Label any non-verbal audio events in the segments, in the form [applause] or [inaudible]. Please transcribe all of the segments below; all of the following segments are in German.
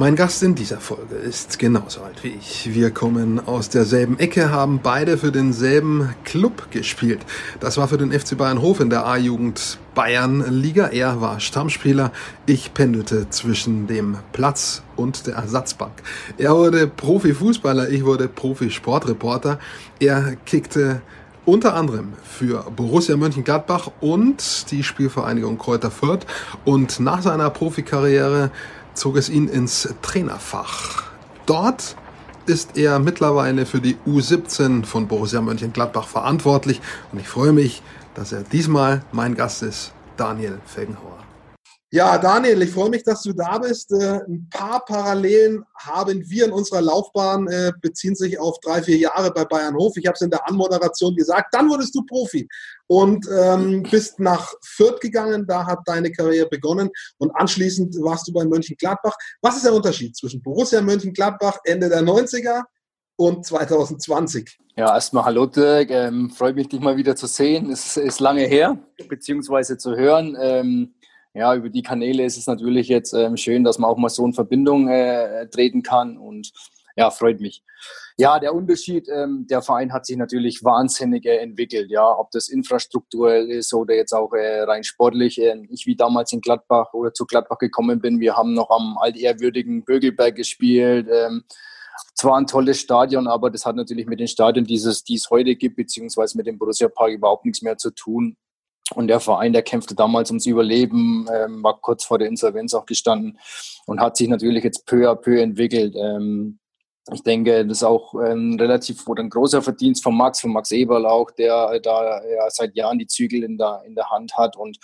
Mein Gast in dieser Folge ist genauso alt wie ich. Wir kommen aus derselben Ecke, haben beide für denselben Club gespielt. Das war für den FC Bayern Hof in der A-Jugend Bayern Liga. Er war Stammspieler. Ich pendelte zwischen dem Platz und der Ersatzbank. Er wurde Profifußballer, ich wurde Profisportreporter. Er kickte unter anderem für Borussia Mönchengladbach und die Spielvereinigung Kräuter Fürth. Und nach seiner Profikarriere zog es ihn ins Trainerfach. Dort ist er mittlerweile für die U17 von Borussia Mönchengladbach verantwortlich und ich freue mich, dass er diesmal mein Gast ist, Daniel Felgenhauer. Ja, Daniel, ich freue mich, dass du da bist. Äh, ein paar Parallelen haben wir in unserer Laufbahn, äh, beziehen sich auf drei, vier Jahre bei Bayern Hof. Ich habe es in der Anmoderation gesagt. Dann wurdest du Profi und ähm, bist nach Fürth gegangen. Da hat deine Karriere begonnen und anschließend warst du bei Mönchengladbach. Was ist der Unterschied zwischen Borussia Mönchengladbach Ende der 90er und 2020? Ja, erstmal hallo Dirk. Ähm, freut mich, dich mal wieder zu sehen. Es ist lange her, beziehungsweise zu hören. Ähm, ja, über die Kanäle ist es natürlich jetzt ähm, schön, dass man auch mal so in Verbindung äh, treten kann und ja, freut mich. Ja, der Unterschied, ähm, der Verein hat sich natürlich wahnsinnig äh, entwickelt, ja, ob das infrastrukturell ist oder jetzt auch äh, rein sportlich. Äh, ich wie damals in Gladbach oder zu Gladbach gekommen bin, wir haben noch am altehrwürdigen Bögelberg gespielt. Ähm, zwar ein tolles Stadion, aber das hat natürlich mit den Stadien, dieses, die es heute gibt, beziehungsweise mit dem Borussia Park überhaupt nichts mehr zu tun. Und der Verein, der kämpfte damals ums Überleben, ähm, war kurz vor der Insolvenz auch gestanden und hat sich natürlich jetzt peu à peu entwickelt. Ähm, ich denke, das ist auch ein relativ oder ein großer Verdienst von Max, von Max Eberl auch, der da ja seit Jahren die Zügel in der, in der Hand hat. Und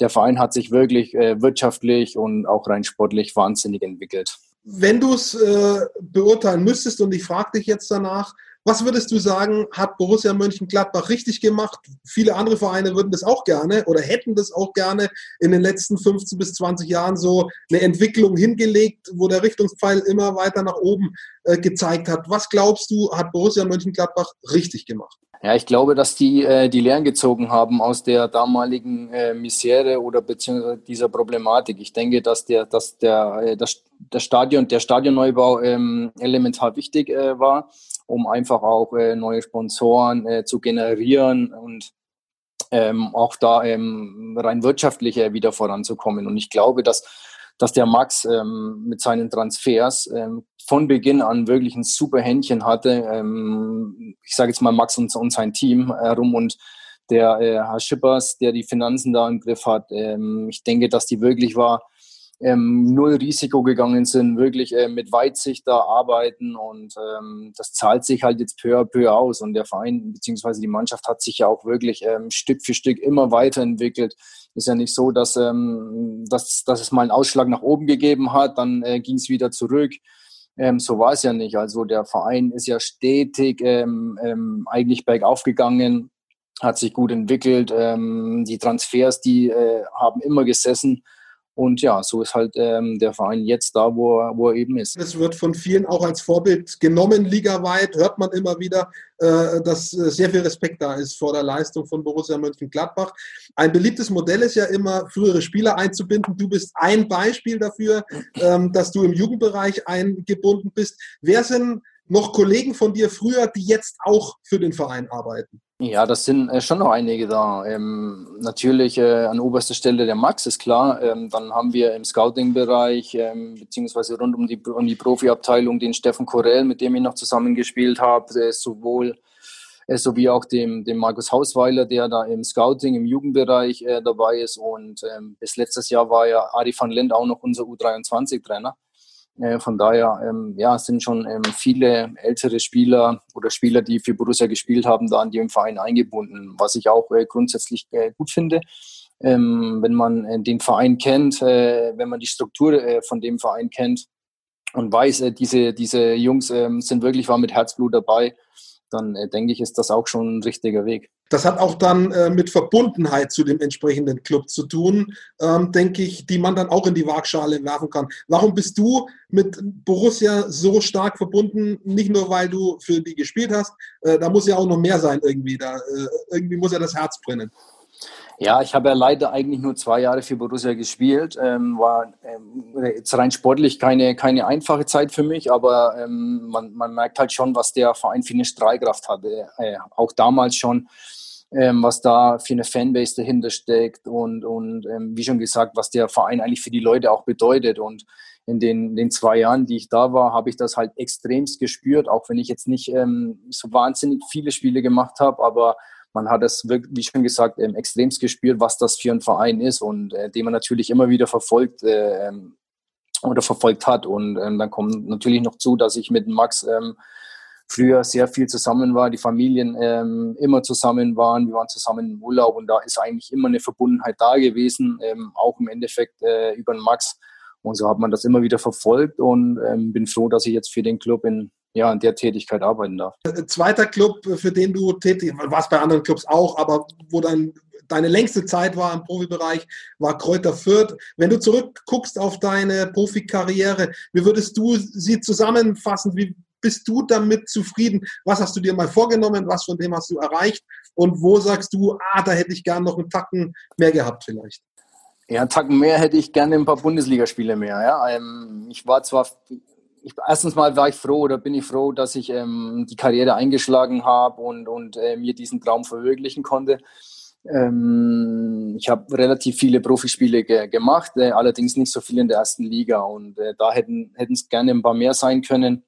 der Verein hat sich wirklich äh, wirtschaftlich und auch rein sportlich wahnsinnig entwickelt. Wenn du es äh, beurteilen müsstest und ich frage dich jetzt danach, was würdest du sagen, hat Borussia Mönchengladbach richtig gemacht? Viele andere Vereine würden das auch gerne oder hätten das auch gerne in den letzten 15 bis 20 Jahren so eine Entwicklung hingelegt, wo der Richtungspfeil immer weiter nach oben äh, gezeigt hat. Was glaubst du, hat Borussia Mönchengladbach richtig gemacht? Ja, ich glaube, dass die äh, die Lehren gezogen haben aus der damaligen äh, Misere oder beziehungsweise dieser Problematik. Ich denke, dass der, dass der, äh, das, das Stadion, der Stadionneubau ähm, elementar wichtig äh, war um einfach auch äh, neue Sponsoren äh, zu generieren und ähm, auch da ähm, rein wirtschaftlich äh, wieder voranzukommen. Und ich glaube, dass, dass der Max ähm, mit seinen Transfers ähm, von Beginn an wirklich ein super Händchen hatte. Ähm, ich sage jetzt mal Max und, und sein Team herum und der äh, Herr Schippers, der die Finanzen da im Griff hat. Ähm, ich denke, dass die wirklich war, ähm, null Risiko gegangen sind, wirklich äh, mit Weitsicht da arbeiten und ähm, das zahlt sich halt jetzt peu à peu aus und der Verein bzw. die Mannschaft hat sich ja auch wirklich ähm, Stück für Stück immer weiterentwickelt. Ist ja nicht so, dass, ähm, dass, dass es mal einen Ausschlag nach oben gegeben hat, dann äh, ging es wieder zurück. Ähm, so war es ja nicht. Also der Verein ist ja stetig ähm, ähm, eigentlich bergauf gegangen, hat sich gut entwickelt. Ähm, die Transfers, die äh, haben immer gesessen. Und ja, so ist halt ähm, der Verein jetzt da, wo er, wo er eben ist. Es wird von vielen auch als Vorbild genommen, ligaweit, hört man immer wieder, äh, dass äh, sehr viel Respekt da ist vor der Leistung von Borussia Mönchengladbach. Ein beliebtes Modell ist ja immer, frühere Spieler einzubinden. Du bist ein Beispiel dafür, ähm, dass du im Jugendbereich eingebunden bist. Wer sind noch Kollegen von dir früher, die jetzt auch für den Verein arbeiten? Ja, das sind äh, schon noch einige da. Ähm, natürlich äh, an oberster Stelle der Max, ist klar. Ähm, dann haben wir im Scouting-Bereich, ähm, beziehungsweise rund um die, um die Profiabteilung, den Steffen Korell, mit dem ich noch zusammengespielt habe, sowohl äh, sowie auch dem, dem Markus Hausweiler, der da im Scouting, im Jugendbereich äh, dabei ist. Und ähm, bis letztes Jahr war ja Ari van Lent auch noch unser U23-Trainer. Äh, von daher, ähm, ja, sind schon ähm, viele ältere Spieler oder Spieler, die für Borussia gespielt haben, da an dem Verein eingebunden, was ich auch äh, grundsätzlich äh, gut finde. Ähm, wenn man den Verein kennt, wenn man die Struktur von dem Verein kennt und weiß, diese, diese Jungs ähm, sind wirklich war mit Herzblut dabei, dann äh, denke ich, ist das auch schon ein richtiger Weg. Das hat auch dann äh, mit Verbundenheit zu dem entsprechenden Club zu tun, ähm, denke ich, die man dann auch in die Waagschale werfen kann. Warum bist du mit Borussia so stark verbunden? Nicht nur, weil du für die gespielt hast, äh, da muss ja auch noch mehr sein irgendwie. Da, äh, irgendwie muss ja das Herz brennen. Ja, ich habe ja leider eigentlich nur zwei Jahre für Borussia gespielt. Ähm, war ähm, jetzt rein sportlich keine, keine einfache Zeit für mich, aber ähm, man, man merkt halt schon, was der Verein für eine Strahlkraft hatte. Äh, auch damals schon, ähm, was da für eine Fanbase dahinter steckt und, und ähm, wie schon gesagt, was der Verein eigentlich für die Leute auch bedeutet. Und in den, den zwei Jahren, die ich da war, habe ich das halt extremst gespürt, auch wenn ich jetzt nicht ähm, so wahnsinnig viele Spiele gemacht habe, aber man hat es, wie schon gesagt, ähm, extremst gespürt, was das für ein Verein ist und äh, den man natürlich immer wieder verfolgt äh, oder verfolgt hat. Und ähm, dann kommt natürlich noch zu, dass ich mit Max ähm, früher sehr viel zusammen war, die Familien ähm, immer zusammen waren, wir waren zusammen im Urlaub und da ist eigentlich immer eine Verbundenheit da gewesen, ähm, auch im Endeffekt äh, über den Max. Und so hat man das immer wieder verfolgt und ähm, bin froh, dass ich jetzt für den Club in, ja, in der Tätigkeit arbeiten darf. Äh, zweiter Club, für den du tätig warst, bei anderen Clubs auch, aber wo dein, deine längste Zeit war im Profibereich, war Kräuter Fürth. Wenn du zurückguckst auf deine Profikarriere, wie würdest du sie zusammenfassen? Wie bist du damit zufrieden? Was hast du dir mal vorgenommen? Was von dem hast du erreicht? Und wo sagst du, ah, da hätte ich gern noch einen Tacken mehr gehabt vielleicht? Ja, einen Tacken mehr hätte ich gerne ein paar Bundesligaspiele mehr. Ja. Ähm, ich war zwar, ich, erstens mal war ich froh oder bin ich froh, dass ich ähm, die Karriere eingeschlagen habe und, und äh, mir diesen Traum verwirklichen konnte. Ähm, ich habe relativ viele Profispiele ge gemacht, äh, allerdings nicht so viel in der ersten Liga und äh, da hätten es gerne ein paar mehr sein können.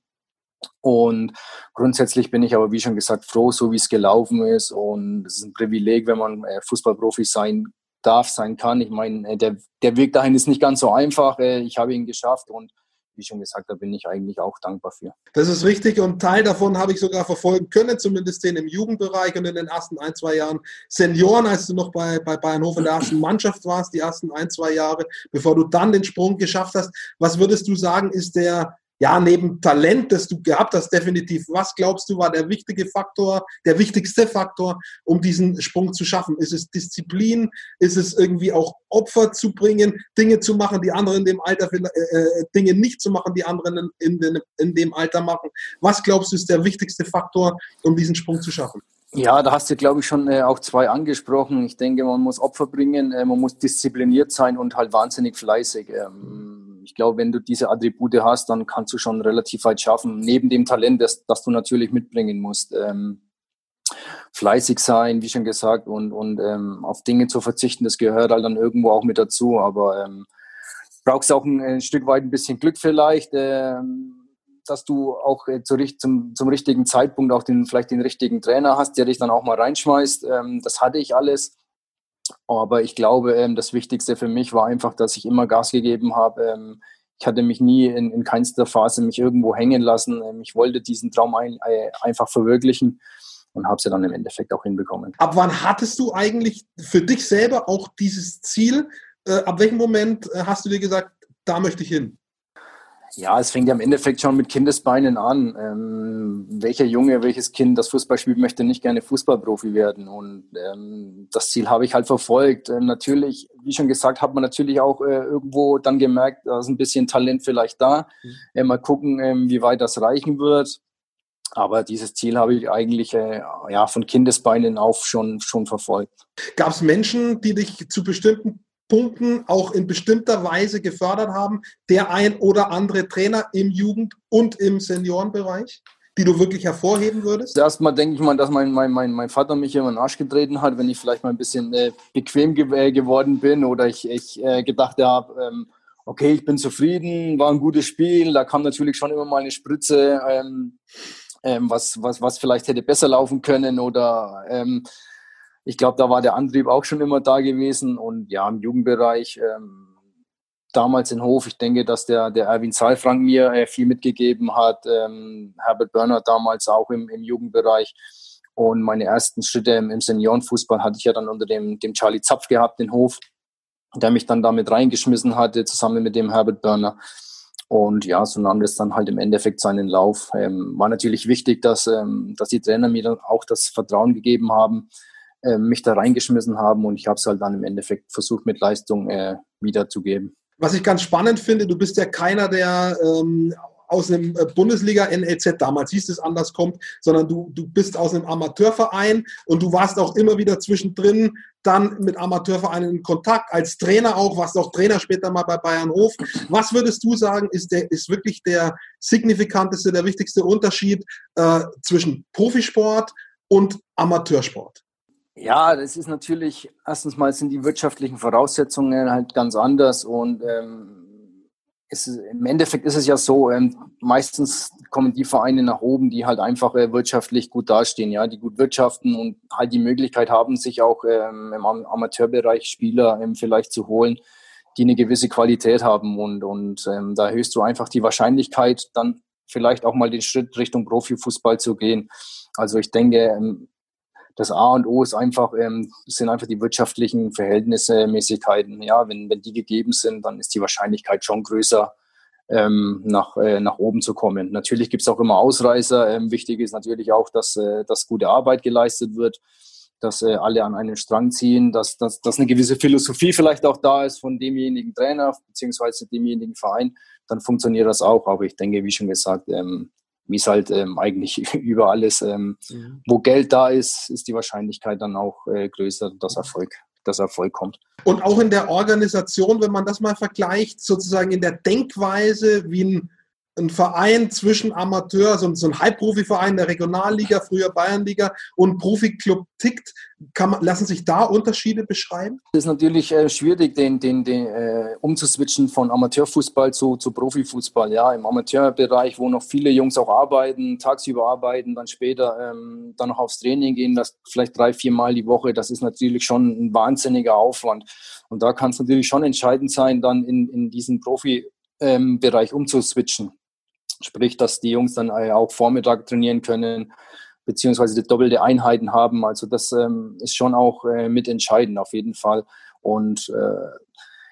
Und grundsätzlich bin ich aber, wie schon gesagt, froh, so wie es gelaufen ist. Und es ist ein Privileg, wenn man äh, Fußballprofi sein darf, sein kann. Ich meine, äh, der, der Weg dahin ist nicht ganz so einfach. Äh, ich habe ihn geschafft und wie schon gesagt, da bin ich eigentlich auch dankbar für. Das ist richtig und Teil davon habe ich sogar verfolgen können, zumindest den im Jugendbereich und in den ersten ein, zwei Jahren Senioren, als du noch bei, bei Bayernhof in der ersten Mannschaft warst, die ersten ein, zwei Jahre, bevor du dann den Sprung geschafft hast. Was würdest du sagen, ist der ja, neben Talent, das du gehabt hast, definitiv. Was glaubst du, war der wichtige Faktor, der wichtigste Faktor, um diesen Sprung zu schaffen? Ist es Disziplin? Ist es irgendwie auch Opfer zu bringen, Dinge zu machen, die andere in dem Alter, äh, äh, Dinge nicht zu machen, die anderen in, in, in dem Alter machen? Was glaubst du, ist der wichtigste Faktor, um diesen Sprung zu schaffen? Ja, da hast du, glaube ich, schon äh, auch zwei angesprochen. Ich denke, man muss Opfer bringen, äh, man muss diszipliniert sein und halt wahnsinnig fleißig. Ähm, ich glaube, wenn du diese Attribute hast, dann kannst du schon relativ weit schaffen. Neben dem Talent, das, das du natürlich mitbringen musst. Ähm, fleißig sein, wie schon gesagt, und, und ähm, auf Dinge zu verzichten, das gehört halt dann irgendwo auch mit dazu. Aber ähm, brauchst auch ein, ein, Stück weit ein bisschen Glück vielleicht, ähm, dass du auch äh, zu, zum, zum richtigen Zeitpunkt auch den, vielleicht den richtigen Trainer hast, der dich dann auch mal reinschmeißt. Ähm, das hatte ich alles. Aber ich glaube, ähm, das Wichtigste für mich war einfach, dass ich immer Gas gegeben habe. Ähm, ich hatte mich nie in, in keinster Phase mich irgendwo hängen lassen. Ähm, ich wollte diesen Traum ein, äh, einfach verwirklichen und habe sie dann im Endeffekt auch hinbekommen. Ab wann hattest du eigentlich für dich selber auch dieses Ziel? Äh, ab welchem Moment äh, hast du dir gesagt, da möchte ich hin? Ja, es fängt ja im Endeffekt schon mit Kindesbeinen an. Ähm, welcher Junge, welches Kind, das Fußball spielt, möchte nicht gerne Fußballprofi werden. Und ähm, das Ziel habe ich halt verfolgt. Ähm, natürlich, wie schon gesagt, hat man natürlich auch äh, irgendwo dann gemerkt, da ist ein bisschen Talent vielleicht da. Mhm. Äh, mal gucken, äh, wie weit das reichen wird. Aber dieses Ziel habe ich eigentlich äh, ja, von Kindesbeinen auf schon, schon verfolgt. Gab es Menschen, die dich zu bestimmten Punkten auch in bestimmter Weise gefördert haben, der ein oder andere Trainer im Jugend- und im Seniorenbereich? die du wirklich hervorheben würdest? Erstmal denke ich mal, dass mein, mein, mein, mein Vater mich immer in den Arsch getreten hat, wenn ich vielleicht mal ein bisschen äh, bequem ge äh, geworden bin oder ich, ich äh, gedacht habe, ähm, okay, ich bin zufrieden, war ein gutes Spiel. Da kam natürlich schon immer mal eine Spritze, ähm, ähm, was, was, was vielleicht hätte besser laufen können oder ähm, ich glaube, da war der Antrieb auch schon immer da gewesen und ja, im Jugendbereich ähm, damals in Hof, ich denke, dass der, der Erwin Saalfrank mir äh, viel mitgegeben hat, ähm, Herbert Börner damals auch im, im Jugendbereich und meine ersten Schritte im, im Seniorenfußball hatte ich ja dann unter dem, dem Charlie Zapf gehabt in Hof, der mich dann damit reingeschmissen hatte, zusammen mit dem Herbert Börner. Und ja, so nahm das dann halt im Endeffekt seinen Lauf. Ähm, war natürlich wichtig, dass, ähm, dass die Trainer mir dann auch das Vertrauen gegeben haben, äh, mich da reingeschmissen haben und ich habe es halt dann im Endeffekt versucht mit Leistung äh, wiederzugeben. Was ich ganz spannend finde, du bist ja keiner, der ähm, aus einem äh, Bundesliga-NLZ, damals hieß es anders, kommt, sondern du, du bist aus einem Amateurverein und du warst auch immer wieder zwischendrin dann mit Amateurvereinen in Kontakt, als Trainer auch, warst auch Trainer später mal bei Bayern Hof. Was würdest du sagen, ist, der, ist wirklich der signifikanteste, der wichtigste Unterschied äh, zwischen Profisport und Amateursport? Ja, das ist natürlich, erstens mal sind die wirtschaftlichen Voraussetzungen halt ganz anders und ähm, ist, im Endeffekt ist es ja so, ähm, meistens kommen die Vereine nach oben, die halt einfach äh, wirtschaftlich gut dastehen, ja, die gut wirtschaften und halt die Möglichkeit haben, sich auch ähm, im Amateurbereich Spieler ähm, vielleicht zu holen, die eine gewisse Qualität haben und, und ähm, da erhöhst du einfach die Wahrscheinlichkeit, dann vielleicht auch mal den Schritt Richtung Profifußball zu gehen. Also ich denke, ähm, das A und O ist einfach, ähm, sind einfach die wirtschaftlichen Verhältnisse, Mäßigkeiten. Ja, wenn, wenn die gegeben sind, dann ist die Wahrscheinlichkeit schon größer, ähm, nach, äh, nach oben zu kommen. Natürlich gibt es auch immer Ausreißer. Ähm, wichtig ist natürlich auch, dass, äh, dass gute Arbeit geleistet wird, dass äh, alle an einen Strang ziehen, dass, dass, dass eine gewisse Philosophie vielleicht auch da ist von demjenigen Trainer beziehungsweise demjenigen Verein, dann funktioniert das auch. Aber ich denke, wie schon gesagt, ähm, wie es halt ähm, eigentlich [laughs] überall ist. Ähm, mhm. Wo Geld da ist, ist die Wahrscheinlichkeit dann auch äh, größer, dass Erfolg, dass Erfolg kommt. Und auch in der Organisation, wenn man das mal vergleicht, sozusagen in der Denkweise, wie ein ein Verein zwischen Amateur, so, ein Halbprofiverein der Regionalliga, früher Bayernliga und Profiklub tickt. Man, lassen sich da Unterschiede beschreiben? Es ist natürlich äh, schwierig, den, den, den äh, umzuswitchen von Amateurfußball zu, zu Profifußball. Ja, im Amateurbereich, wo noch viele Jungs auch arbeiten, tagsüber arbeiten, dann später ähm, dann noch aufs Training gehen, das vielleicht drei, vier Mal die Woche. Das ist natürlich schon ein wahnsinniger Aufwand. Und da kann es natürlich schon entscheidend sein, dann in, in diesen Profibereich ähm, umzuswitchen. Sprich, dass die Jungs dann äh, auch Vormittag trainieren können, beziehungsweise die doppelte Einheiten haben. Also das ähm, ist schon auch äh, mitentscheidend auf jeden Fall. Und äh,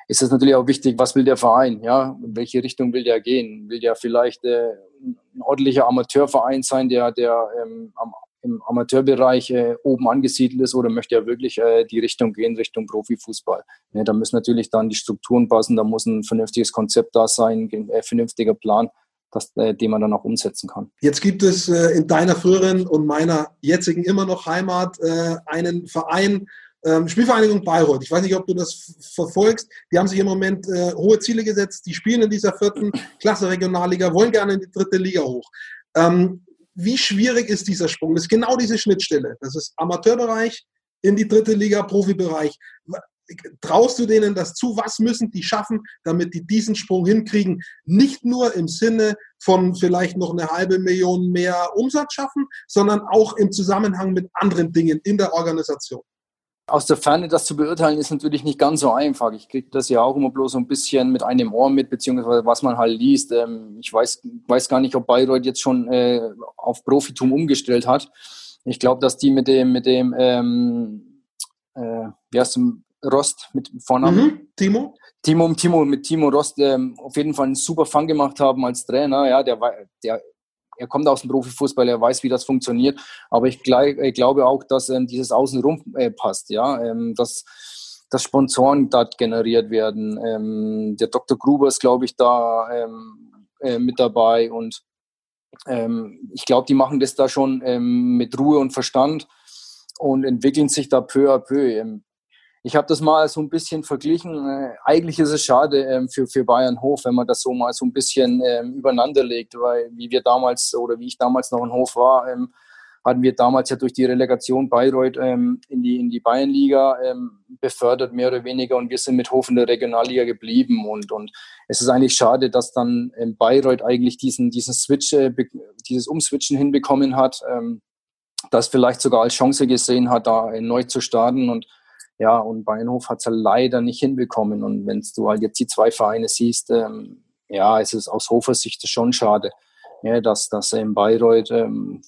ist es natürlich auch wichtig, was will der Verein, ja, in welche Richtung will der gehen? Will der vielleicht äh, ein ordentlicher Amateurverein sein, der, der ähm, am, im Amateurbereich äh, oben angesiedelt ist oder möchte er wirklich äh, die Richtung gehen, Richtung Profifußball? Ne, da müssen natürlich dann die Strukturen passen, da muss ein vernünftiges Konzept da sein, ein äh, vernünftiger Plan das, äh, den man dann auch umsetzen kann. Jetzt gibt es äh, in deiner früheren und meiner jetzigen immer noch Heimat äh, einen Verein, ähm, Spielvereinigung Bayreuth. Ich weiß nicht, ob du das verfolgst. Die haben sich im Moment äh, hohe Ziele gesetzt. Die spielen in dieser vierten [laughs] Klasse Regionalliga, wollen gerne in die dritte Liga hoch. Ähm, wie schwierig ist dieser Sprung? Das ist genau diese Schnittstelle. Das ist Amateurbereich in die dritte Liga, Profibereich traust du denen das zu? Was müssen die schaffen, damit die diesen Sprung hinkriegen? Nicht nur im Sinne von vielleicht noch eine halbe Million mehr Umsatz schaffen, sondern auch im Zusammenhang mit anderen Dingen in der Organisation. Aus der Ferne das zu beurteilen, ist natürlich nicht ganz so einfach. Ich kriege das ja auch immer bloß so ein bisschen mit einem Ohr mit, beziehungsweise was man halt liest. Ähm, ich weiß, weiß gar nicht, ob Bayreuth jetzt schon äh, auf Profitum umgestellt hat. Ich glaube, dass die mit dem, mit dem ähm, äh, wie heißt Rost mit Vornamen. Mhm. Timo? Timo, Timo, mit Timo Rost ähm, auf jeden Fall einen super Fang gemacht haben als Trainer. Ja, der, der, er kommt aus dem Profifußball, er weiß, wie das funktioniert. Aber ich, glaub, ich glaube auch, dass ähm, dieses Außenrum äh, passt, ja, ähm, dass, dass Sponsoren dort generiert werden. Ähm, der Dr. Gruber ist, glaube ich, da ähm, äh, mit dabei und ähm, ich glaube, die machen das da schon mit Ruhe und Verstand und entwickeln sich da peu à peu ich habe das mal so ein bisschen verglichen. Äh, eigentlich ist es schade ähm, für, für Bayern Hof, wenn man das so mal so ein bisschen ähm, übereinander legt, weil wie wir damals oder wie ich damals noch in Hof war, ähm, hatten wir damals ja durch die Relegation Bayreuth ähm, in die, in die Bayernliga ähm, befördert, mehr oder weniger, und wir sind mit Hof in der Regionalliga geblieben. Und, und es ist eigentlich schade, dass dann ähm, Bayreuth eigentlich diesen, diesen Switch, äh, dieses Umswitchen hinbekommen hat, ähm, das vielleicht sogar als Chance gesehen hat, da äh, neu zu starten. Und ja, und Bayernhof hat es halt leider nicht hinbekommen. Und wenn du halt jetzt die zwei Vereine siehst, ähm, ja, es ist aus Hofers Sicht schon schade, ja, dass, dass er in Bayreuth ähm,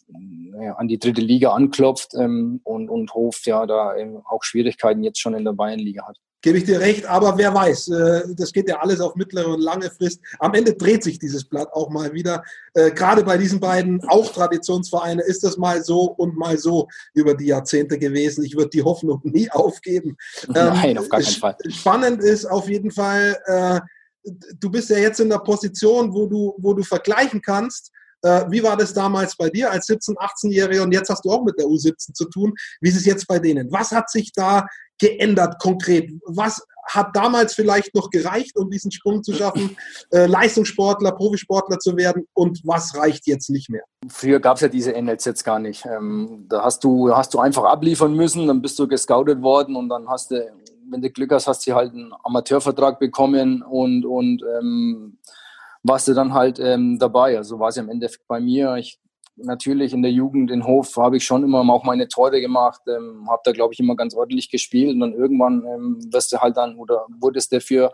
ja, an die dritte Liga anklopft ähm, und, und Hof ja da auch Schwierigkeiten jetzt schon in der Bayernliga hat. Gebe ich dir recht, aber wer weiß, äh, das geht ja alles auf mittlere und lange Frist. Am Ende dreht sich dieses Blatt auch mal wieder. Äh, gerade bei diesen beiden auch Traditionsvereine ist das mal so und mal so über die Jahrzehnte gewesen. Ich würde die Hoffnung nie aufgeben. [laughs] Nein, auf gar keinen Fall. Spannend ist auf jeden Fall, äh, du bist ja jetzt in der Position, wo du, wo du vergleichen kannst, wie war das damals bei dir als 17-, 18-Jähriger und jetzt hast du auch mit der U17 zu tun. Wie ist es jetzt bei denen? Was hat sich da geändert konkret? Was hat damals vielleicht noch gereicht, um diesen Sprung zu schaffen, [laughs] äh, Leistungssportler, Profisportler zu werden und was reicht jetzt nicht mehr? Früher gab es ja diese jetzt gar nicht. Ähm, da hast du, hast du einfach abliefern müssen, dann bist du gescoutet worden und dann hast du, wenn du Glück hast, hast du halt einen Amateurvertrag bekommen und, und ähm, warst du dann halt ähm, dabei. Also war es ja im Endeffekt bei mir. Ich natürlich in der Jugend in Hof habe ich schon immer auch meine Tore gemacht, ähm, habe da glaube ich immer ganz ordentlich gespielt und dann irgendwann ähm, wirst du halt dann oder wurdest du für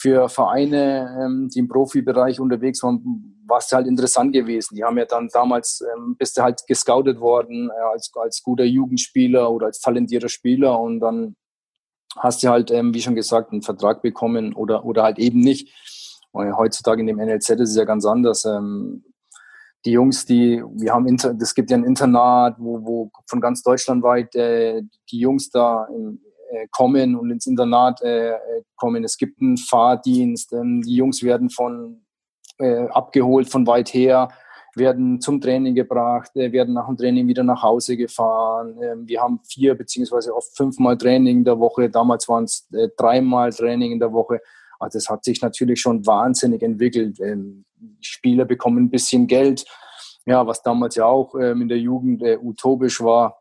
für Vereine, ähm, die im Profibereich unterwegs waren, war es halt interessant gewesen. Die haben ja dann damals, ähm, bist du halt gescoutet worden äh, als, als guter Jugendspieler oder als talentierter Spieler und dann hast du halt, ähm, wie schon gesagt, einen Vertrag bekommen oder, oder halt eben nicht. Heutzutage in dem NLZ ist es ja ganz anders. Ähm, die Jungs, die, wir haben, Inter, es gibt ja ein Internat, wo, wo von ganz Deutschland weit äh, die Jungs da in, äh, kommen und ins Internat äh, kommen. Es gibt einen Fahrdienst, ähm, die Jungs werden von äh, abgeholt von weit her, werden zum Training gebracht, äh, werden nach dem Training wieder nach Hause gefahren. Ähm, wir haben vier beziehungsweise oft fünfmal Training in der Woche. Damals waren es äh, dreimal Training in der Woche. Also das hat sich natürlich schon wahnsinnig entwickelt. Ähm, Spieler bekommen ein bisschen Geld, ja, was damals ja auch ähm, in der Jugend äh, utopisch war.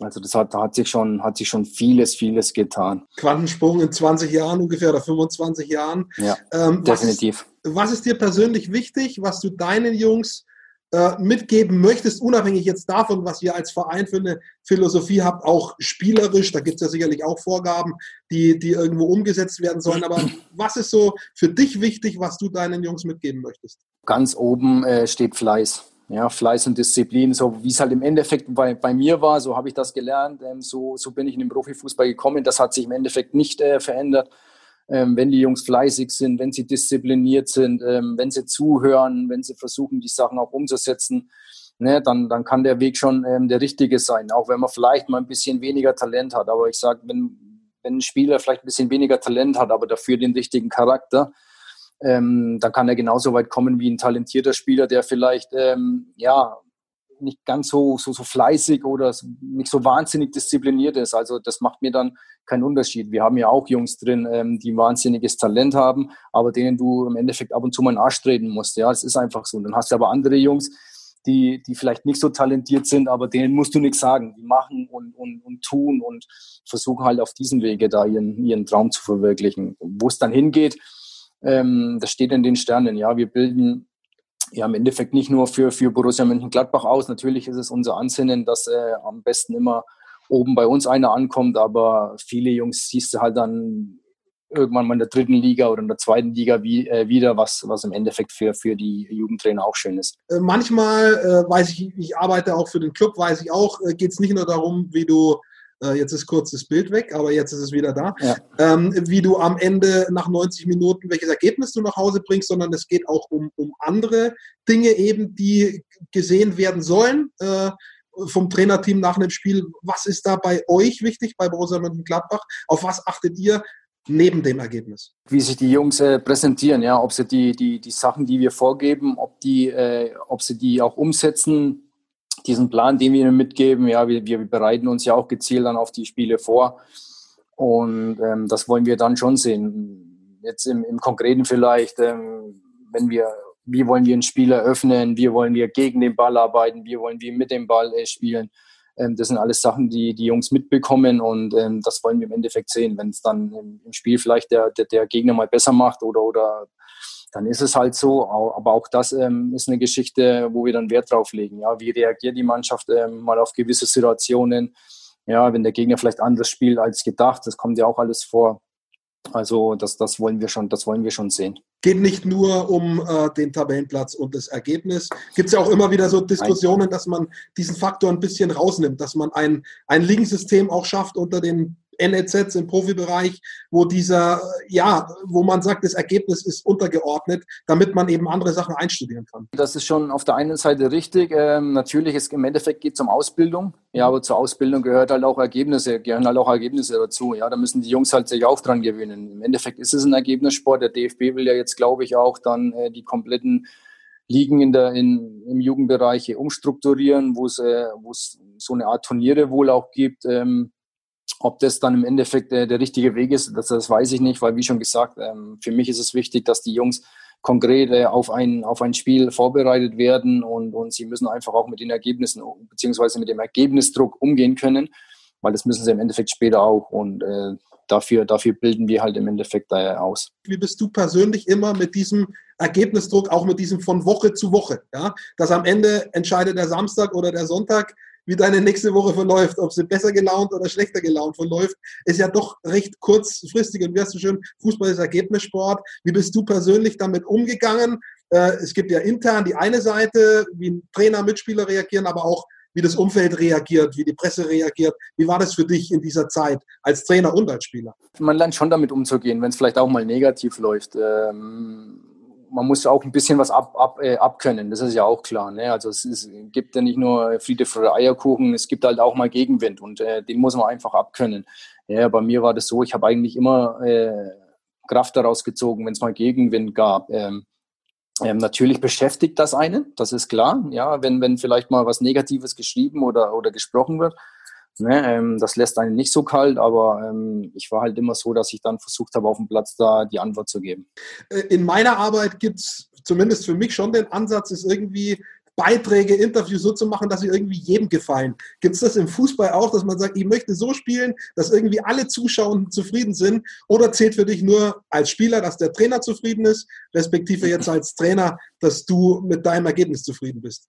Also das hat, hat, sich schon, hat sich schon vieles, vieles getan. Quantensprung in 20 Jahren ungefähr oder 25 Jahren. Ja, ähm, definitiv. Was ist, was ist dir persönlich wichtig, was du deinen Jungs äh, mitgeben möchtest, unabhängig jetzt davon, was ihr als Verein für eine Philosophie habt, auch spielerisch, da gibt es ja sicherlich auch Vorgaben, die, die irgendwo umgesetzt werden sollen, aber was ist so für dich wichtig, was du deinen Jungs mitgeben möchtest? Ganz oben äh, steht Fleiß. Ja, Fleiß und Disziplin, so wie es halt im Endeffekt bei, bei mir war, so habe ich das gelernt, ähm, so, so bin ich in den Profifußball gekommen. Das hat sich im Endeffekt nicht äh, verändert ähm, wenn die Jungs fleißig sind, wenn sie diszipliniert sind, ähm, wenn sie zuhören, wenn sie versuchen, die Sachen auch umzusetzen, ne, dann, dann kann der Weg schon ähm, der richtige sein, auch wenn man vielleicht mal ein bisschen weniger Talent hat. Aber ich sage, wenn, wenn ein Spieler vielleicht ein bisschen weniger Talent hat, aber dafür den richtigen Charakter, ähm, dann kann er genauso weit kommen wie ein talentierter Spieler, der vielleicht ähm, ja nicht ganz so, so, so fleißig oder nicht so wahnsinnig diszipliniert ist. Also das macht mir dann keinen Unterschied. Wir haben ja auch Jungs drin, ähm, die wahnsinniges Talent haben, aber denen du im Endeffekt ab und zu mal einen Arsch treten musst. Ja, es ist einfach so. Und dann hast du aber andere Jungs, die, die vielleicht nicht so talentiert sind, aber denen musst du nichts sagen. Die machen und, und, und tun und versuchen halt auf diesem Wege da ihren, ihren Traum zu verwirklichen. Wo es dann hingeht, ähm, das steht in den Sternen. Ja, wir bilden ja im Endeffekt nicht nur für, für Borussia Mönchengladbach aus. Natürlich ist es unser Ansinnen, dass äh, am besten immer oben bei uns einer ankommt, aber viele Jungs siehst du halt dann irgendwann mal in der dritten Liga oder in der zweiten Liga wie, äh, wieder, was, was im Endeffekt für, für die Jugendtrainer auch schön ist. Äh, manchmal äh, weiß ich, ich arbeite auch für den Club, weiß ich auch, äh, geht es nicht nur darum, wie du äh, jetzt ist kurz das Bild weg, aber jetzt ist es wieder da. Ja. Ähm, wie du am Ende nach 90 Minuten, welches Ergebnis du nach Hause bringst, sondern es geht auch um, um andere Dinge eben, die gesehen werden sollen. Äh, vom Trainerteam nach einem Spiel. Was ist da bei euch wichtig, bei Borussia Mönchengladbach? Auf was achtet ihr neben dem Ergebnis? Wie sich die Jungs äh, präsentieren, ja, ob sie die, die, die Sachen, die wir vorgeben, ob, die, äh, ob sie die auch umsetzen, diesen Plan, den wir ihnen mitgeben, ja, wir, wir bereiten uns ja auch gezielt dann auf die Spiele vor. Und ähm, das wollen wir dann schon sehen. Jetzt im, im Konkreten vielleicht, ähm, wenn wir, wie wollen wir ein Spiel eröffnen, wie wollen wir gegen den Ball arbeiten, wie wollen wir mit dem Ball äh, spielen. Ähm, das sind alles Sachen, die die Jungs mitbekommen und ähm, das wollen wir im Endeffekt sehen. Wenn es dann im, im Spiel vielleicht der, der, der Gegner mal besser macht oder, oder dann ist es halt so. Aber auch das ähm, ist eine Geschichte, wo wir dann Wert drauf legen. Ja, wie reagiert die Mannschaft ähm, mal auf gewisse Situationen? Ja, wenn der Gegner vielleicht anders spielt als gedacht, das kommt ja auch alles vor. Also das, das wollen wir schon, das wollen wir schon sehen. Geht nicht nur um äh, den Tabellenplatz und das Ergebnis. Gibt es ja auch immer wieder so Diskussionen, dass man diesen Faktor ein bisschen rausnimmt, dass man ein, ein Ligensystem auch schafft unter den NLZs im Profibereich, wo dieser, ja, wo man sagt, das Ergebnis ist untergeordnet, damit man eben andere Sachen einstudieren kann. Das ist schon auf der einen Seite richtig. Ähm, natürlich ist im Endeffekt geht es um Ausbildung. Ja, aber zur Ausbildung gehört halt auch Ergebnisse, gehören halt auch Ergebnisse dazu. Ja, da müssen die Jungs halt sich auch dran gewöhnen. Im Endeffekt ist es ein Ergebnissport. Der DFB will ja jetzt, glaube ich, auch dann äh, die kompletten Ligen in der, in, im Jugendbereich umstrukturieren, wo es, äh, so eine Art Turniere wohl auch gibt. Ähm, ob das dann im Endeffekt äh, der richtige Weg ist, das, das weiß ich nicht, weil wie schon gesagt, ähm, für mich ist es wichtig, dass die Jungs konkret äh, auf, ein, auf ein Spiel vorbereitet werden und, und sie müssen einfach auch mit den Ergebnissen beziehungsweise mit dem Ergebnisdruck umgehen können, weil das müssen sie im Endeffekt später auch und äh, dafür, dafür bilden wir halt im Endeffekt äh, aus. Wie bist du persönlich immer mit diesem Ergebnisdruck, auch mit diesem von Woche zu Woche, ja, dass am Ende entscheidet der Samstag oder der Sonntag, wie deine nächste Woche verläuft, ob sie besser gelaunt oder schlechter gelaunt verläuft, ist ja doch recht kurzfristig und wie hast du schön, Fußball ist Ergebnissport. Wie bist du persönlich damit umgegangen? Äh, es gibt ja intern die eine Seite, wie ein Trainer, Mitspieler reagieren, aber auch wie das Umfeld reagiert, wie die Presse reagiert. Wie war das für dich in dieser Zeit als Trainer und als Spieler? Man lernt schon damit umzugehen, wenn es vielleicht auch mal negativ läuft. Ähm man muss auch ein bisschen was ab, ab, äh, abkönnen, das ist ja auch klar. Ne? Also es, ist, gibt ja nicht nur Friede für Eierkuchen, es gibt halt auch mal Gegenwind und äh, den muss man einfach abkönnen. Ja, bei mir war das so, ich habe eigentlich immer äh, Kraft daraus gezogen, wenn es mal Gegenwind gab. Ähm, ähm, natürlich beschäftigt das einen, das ist klar. Ja, wenn, wenn vielleicht mal was Negatives geschrieben oder, oder gesprochen wird. Ne, ähm, das lässt einen nicht so kalt, aber ähm, ich war halt immer so, dass ich dann versucht habe, auf dem Platz da die Antwort zu geben. Äh, in meiner Arbeit gibt es zumindest für mich schon den Ansatz, ist irgendwie Beiträge, Interviews so zu machen, dass sie irgendwie jedem gefallen. Gibt es das im Fußball auch, dass man sagt, ich möchte so spielen, dass irgendwie alle Zuschauer zufrieden sind? Oder zählt für dich nur als Spieler, dass der Trainer zufrieden ist, respektive jetzt als Trainer, dass du mit deinem Ergebnis zufrieden bist?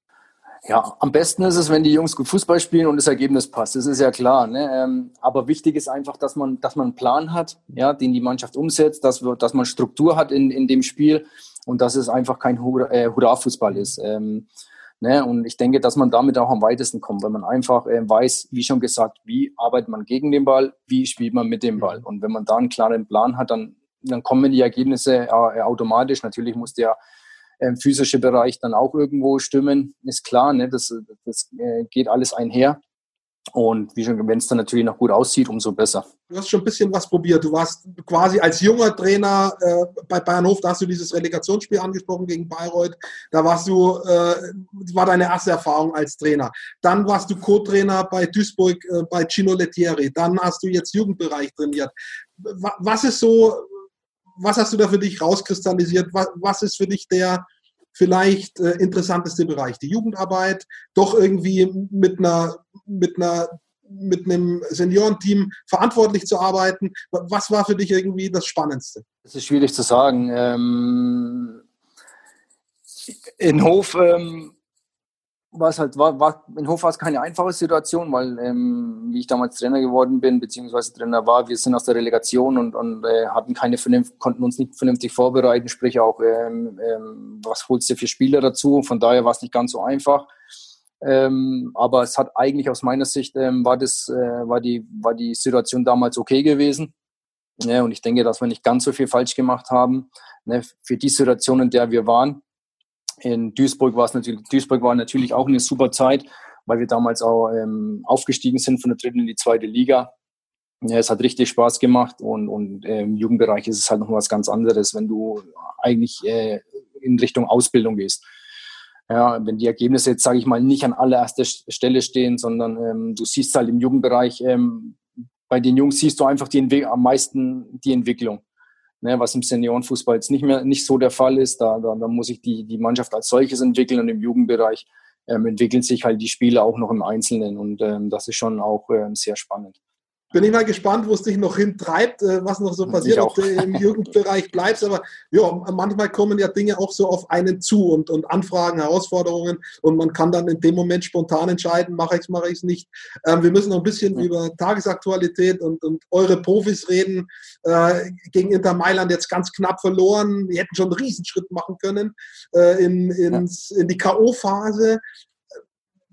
Ja, am besten ist es, wenn die Jungs gut Fußball spielen und das Ergebnis passt. Das ist ja klar. Ne? Ähm, aber wichtig ist einfach, dass man, dass man einen Plan hat, ja, den die Mannschaft umsetzt, dass, wir, dass man Struktur hat in, in dem Spiel und dass es einfach kein äh, Hurra-Fußball ist. Ähm, ne? Und ich denke, dass man damit auch am weitesten kommt, wenn man einfach äh, weiß, wie schon gesagt, wie arbeitet man gegen den Ball, wie spielt man mit dem Ball. Und wenn man da einen klaren Plan hat, dann, dann kommen die Ergebnisse äh, automatisch. Natürlich muss der ähm, physische Bereich dann auch irgendwo stimmen, ist klar, ne? das, das äh, geht alles einher. Und wie schon, wenn es dann natürlich noch gut aussieht, umso besser. Du hast schon ein bisschen was probiert. Du warst quasi als junger Trainer äh, bei Bayernhof, da hast du dieses Relegationsspiel angesprochen gegen Bayreuth. Da warst du, äh, war deine erste Erfahrung als Trainer. Dann warst du Co-Trainer bei Duisburg äh, bei Gino Lettieri. Dann hast du jetzt Jugendbereich trainiert. Was ist so, was hast du da für dich rauskristallisiert? Was, was ist für dich der vielleicht äh, interessanteste Bereich? Die Jugendarbeit, doch irgendwie mit einer, mit einer mit einem Seniorenteam verantwortlich zu arbeiten. Was war für dich irgendwie das Spannendste? Das ist schwierig zu sagen. Ähm, in Hof ähm, war es halt, war, war, in Hof war es keine einfache Situation, weil, ähm, wie ich damals Trainer geworden bin, beziehungsweise Trainer war, wir sind aus der Relegation und, und äh, hatten keine konnten uns nicht vernünftig vorbereiten, sprich auch, ähm, ähm, was holst du für Spieler dazu? Von daher war es nicht ganz so einfach. Ähm, aber es hat eigentlich aus meiner Sicht, ähm, war, das, äh, war, die, war die Situation damals okay gewesen. Ja, und ich denke, dass wir nicht ganz so viel falsch gemacht haben ne, für die Situation, in der wir waren. In Duisburg war es natürlich, Duisburg war natürlich auch eine super Zeit, weil wir damals auch ähm, aufgestiegen sind von der dritten in die zweite Liga. Ja, es hat richtig Spaß gemacht und, und äh, im Jugendbereich ist es halt noch was ganz anderes, wenn du eigentlich äh, in Richtung Ausbildung gehst. Ja, wenn die Ergebnisse jetzt, sage ich mal, nicht an allererster Stelle stehen, sondern ähm, du siehst halt im Jugendbereich, ähm, bei den Jungs siehst du einfach die am meisten die Entwicklung ne, was im Seniorenfußball jetzt nicht mehr nicht so der Fall ist. Da, da, da muss sich die, die Mannschaft als solches entwickeln und im Jugendbereich ähm, entwickeln sich halt die Spiele auch noch im Einzelnen und ähm, das ist schon auch ähm, sehr spannend bin ich mal gespannt, wo es dich noch hintreibt, äh, was noch so passiert, ob du im Jugendbereich bleibst. Aber ja, manchmal kommen ja Dinge auch so auf einen zu und, und Anfragen, Herausforderungen und man kann dann in dem Moment spontan entscheiden, mache ich es, mache ich es nicht. Ähm, wir müssen noch ein bisschen ja. über Tagesaktualität und, und eure Profis reden. Äh, gegen Inter Mailand jetzt ganz knapp verloren. Wir hätten schon einen Riesenschritt machen können äh, in, ins, in die K.O.-Phase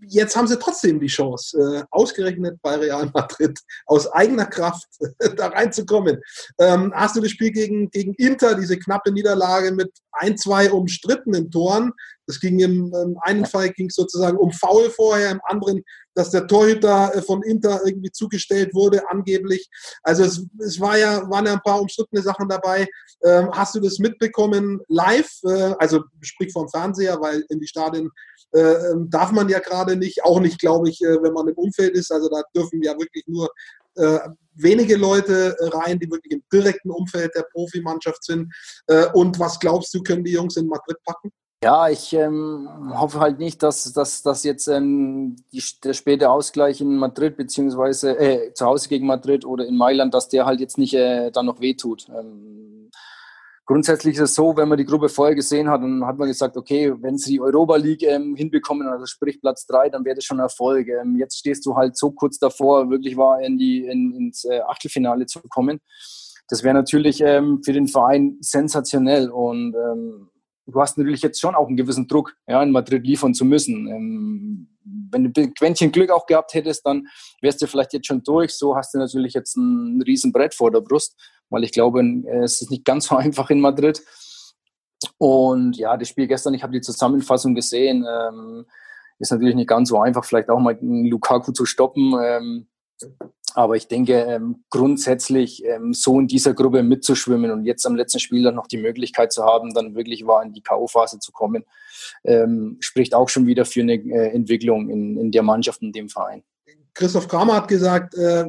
jetzt haben sie trotzdem die Chance, äh, ausgerechnet bei Real Madrid aus eigener Kraft [laughs] da reinzukommen. Ähm, hast du das Spiel gegen, gegen Inter, diese knappe Niederlage mit ein, zwei umstrittenen Toren? Das ging im, im einen Fall ging es sozusagen um Foul vorher, im anderen, dass der Torhüter äh, von Inter irgendwie zugestellt wurde, angeblich. Also es, es war ja, waren ja ein paar umstrittene Sachen dabei. Ähm, hast du das mitbekommen live? Äh, also sprich vom Fernseher, weil in die Stadien äh, ähm, darf man ja gerade nicht, auch nicht, glaube ich, äh, wenn man im Umfeld ist. Also da dürfen ja wirklich nur äh, wenige Leute äh, rein, die wirklich im direkten Umfeld der Profimannschaft sind. Äh, und was glaubst du, können die Jungs in Madrid packen? Ja, ich ähm, hoffe halt nicht, dass, dass, dass jetzt ähm, die, der späte Ausgleich in Madrid beziehungsweise äh, zu Hause gegen Madrid oder in Mailand, dass der halt jetzt nicht äh, dann noch wehtut. Ähm, grundsätzlich ist es so, wenn man die Gruppe vorher gesehen hat, dann hat man gesagt, okay, wenn sie die Europa League ähm, hinbekommen, also sprich Platz drei, dann wäre das schon Erfolg. Ähm, jetzt stehst du halt so kurz davor, wirklich war in die in, ins äh, Achtelfinale zu kommen. Das wäre natürlich ähm, für den Verein sensationell und ähm, du hast natürlich jetzt schon auch einen gewissen Druck, ja, in Madrid liefern zu müssen. Ähm, wenn du ein Quäntchen Glück auch gehabt hättest, dann wärst du vielleicht jetzt schon durch. So hast du natürlich jetzt ein riesen Brett vor der Brust weil ich glaube, es ist nicht ganz so [laughs] einfach in Madrid. Und ja, das Spiel gestern, ich habe die Zusammenfassung gesehen, ähm, ist natürlich nicht ganz so einfach, vielleicht auch mal Lukaku zu stoppen. Ähm, aber ich denke, ähm, grundsätzlich ähm, so in dieser Gruppe mitzuschwimmen und jetzt am letzten Spiel dann noch die Möglichkeit zu haben, dann wirklich war in die K.O.-Phase zu kommen, ähm, spricht auch schon wieder für eine äh, Entwicklung in, in der Mannschaft, in dem Verein. Christoph Kramer hat gesagt, äh,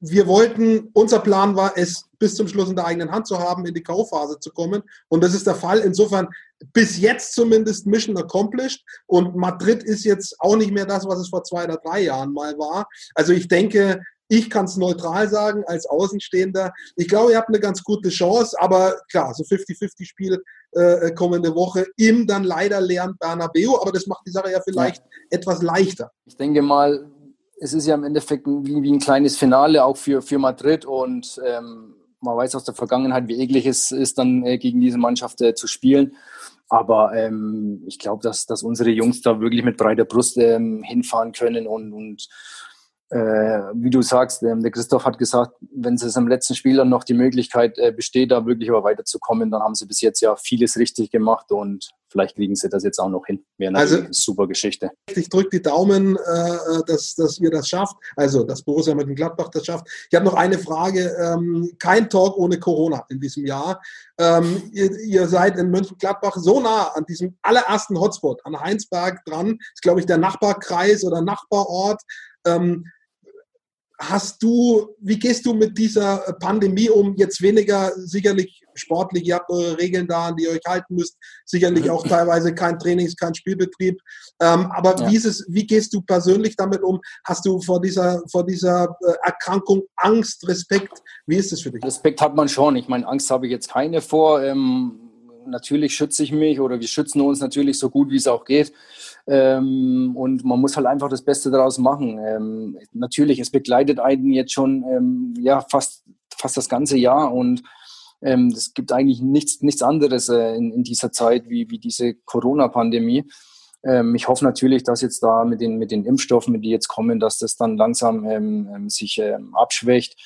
wir wollten, unser Plan war es, bis zum Schluss in der eigenen Hand zu haben, in die K.O.-Phase zu kommen. Und das ist der Fall. Insofern bis jetzt zumindest Mission accomplished. Und Madrid ist jetzt auch nicht mehr das, was es vor zwei oder drei Jahren mal war. Also ich denke, ich kann es neutral sagen als Außenstehender. Ich glaube, ihr habt eine ganz gute Chance, aber klar, so 50-50-Spiel äh, kommende Woche im dann leider leeren Bernabeu, aber das macht die Sache ja vielleicht ja. etwas leichter. Ich denke mal, es ist ja im Endeffekt wie, wie ein kleines Finale auch für, für Madrid und ähm, man weiß aus der Vergangenheit, wie eklig es ist, dann äh, gegen diese Mannschaft äh, zu spielen. Aber ähm, ich glaube, dass, dass unsere Jungs da wirklich mit breiter Brust ähm, hinfahren können und, und äh, wie du sagst, ähm, der Christoph hat gesagt, wenn es am letzten Spiel dann noch die Möglichkeit äh, besteht, da wirklich aber weiterzukommen, dann haben sie bis jetzt ja vieles richtig gemacht und vielleicht kriegen sie das jetzt auch noch hin. Wäre also, eine super Geschichte. Ich drücke die Daumen, äh, dass, dass ihr das schafft, also dass Borussia mit dem Gladbach das schafft. Ich habe noch eine Frage. Ähm, kein Talk ohne Corona in diesem Jahr. Ähm, ihr, ihr, seid in Mönchengladbach so nah an diesem allerersten Hotspot, an Heinsberg dran. Das ist, glaube ich, der Nachbarkreis oder Nachbarort. Ähm, hast du, wie gehst du mit dieser Pandemie um? Jetzt weniger sicherlich sportlich, ihr habt eure Regeln da, an die ihr euch halten müsst. Sicherlich auch teilweise kein Trainings-, kein Spielbetrieb. Ähm, aber ja. wie, ist es, wie gehst du persönlich damit um? Hast du vor dieser, vor dieser äh, Erkrankung Angst, Respekt? Wie ist es für dich? Respekt hat man schon. Ich meine, Angst habe ich jetzt keine vor. Ähm natürlich schütze ich mich oder wir schützen uns natürlich so gut, wie es auch geht. Ähm, und man muss halt einfach das Beste daraus machen. Ähm, natürlich, es begleitet einen jetzt schon ähm, ja, fast, fast das ganze Jahr und ähm, es gibt eigentlich nichts, nichts anderes äh, in, in dieser Zeit wie, wie diese Corona-Pandemie. Ähm, ich hoffe natürlich, dass jetzt da mit den, mit den Impfstoffen, die jetzt kommen, dass das dann langsam ähm, sich abschwächt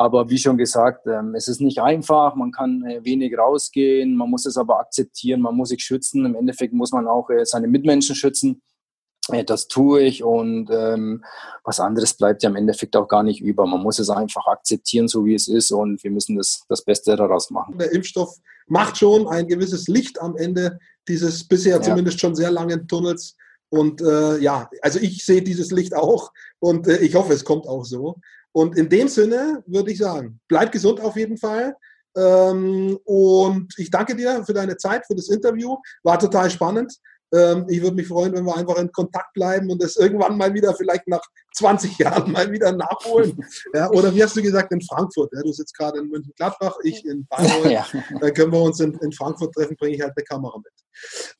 aber wie schon gesagt, ähm, es ist nicht einfach, man kann äh, wenig rausgehen, man muss es aber akzeptieren, man muss sich schützen. Im Endeffekt muss man auch äh, seine Mitmenschen schützen. Äh, das tue ich und ähm, was anderes bleibt ja im Endeffekt auch gar nicht über. Man muss es einfach akzeptieren, so wie es ist und wir müssen das, das Beste daraus machen. Der Impfstoff macht schon ein gewisses Licht am Ende dieses bisher ja. zumindest schon sehr langen Tunnels. Und äh, ja, also ich sehe dieses Licht auch und äh, ich hoffe, es kommt auch so. Und in dem Sinne würde ich sagen, bleib gesund auf jeden Fall. Ähm, und ich danke dir für deine Zeit, für das Interview. War total spannend. Ähm, ich würde mich freuen, wenn wir einfach in Kontakt bleiben und das irgendwann mal wieder, vielleicht nach 20 [laughs] Jahren mal wieder nachholen. [laughs] Ja, oder wie hast du gesagt, in Frankfurt? Ja, du sitzt gerade in München-Gladbach, ich in Bayreuth. [laughs] Ja. Dann können wir uns in, in Frankfurt treffen, bringe ich halt eine Kamera mit.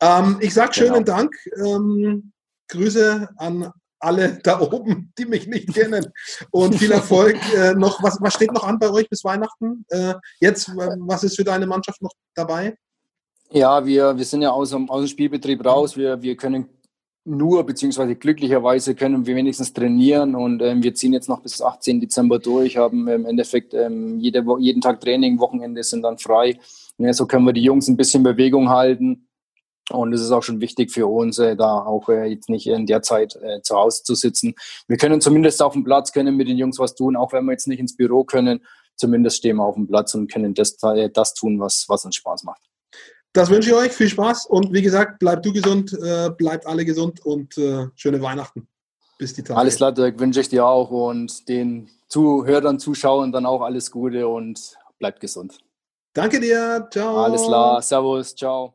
Ähm, ich sage schönen genau. Dank. Ähm, Grüße an alle da oben, die mich nicht kennen. Und viel Erfolg äh, noch. Was, was steht noch an bei euch bis Weihnachten? Äh, jetzt, was ist für deine Mannschaft noch dabei? Ja, wir, wir sind ja aus dem, aus dem Spielbetrieb raus. Wir, wir können nur, beziehungsweise glücklicherweise können wir wenigstens trainieren und ähm, wir ziehen jetzt noch bis 18. Dezember durch, haben im Endeffekt ähm, jede, jeden Tag Training, Wochenende sind dann frei. Ja, so können wir die Jungs ein bisschen Bewegung halten. Und es ist auch schon wichtig für uns, äh, da auch äh, jetzt nicht in der Zeit äh, zu Hause zu sitzen. Wir können zumindest auf dem Platz, können mit den Jungs was tun, auch wenn wir jetzt nicht ins Büro können. Zumindest stehen wir auf dem Platz und können das, äh, das tun, was, was uns Spaß macht. Das wünsche ich euch. Viel Spaß und wie gesagt, bleibt du gesund, äh, bleibt alle gesund und äh, schöne Weihnachten. Bis die Tage. Alles klar, Dirk, wünsche ich dir auch und den Zuhörern, Zuschauern dann auch alles Gute und bleibt gesund. Danke dir. Ciao. Alles klar. Servus. Ciao.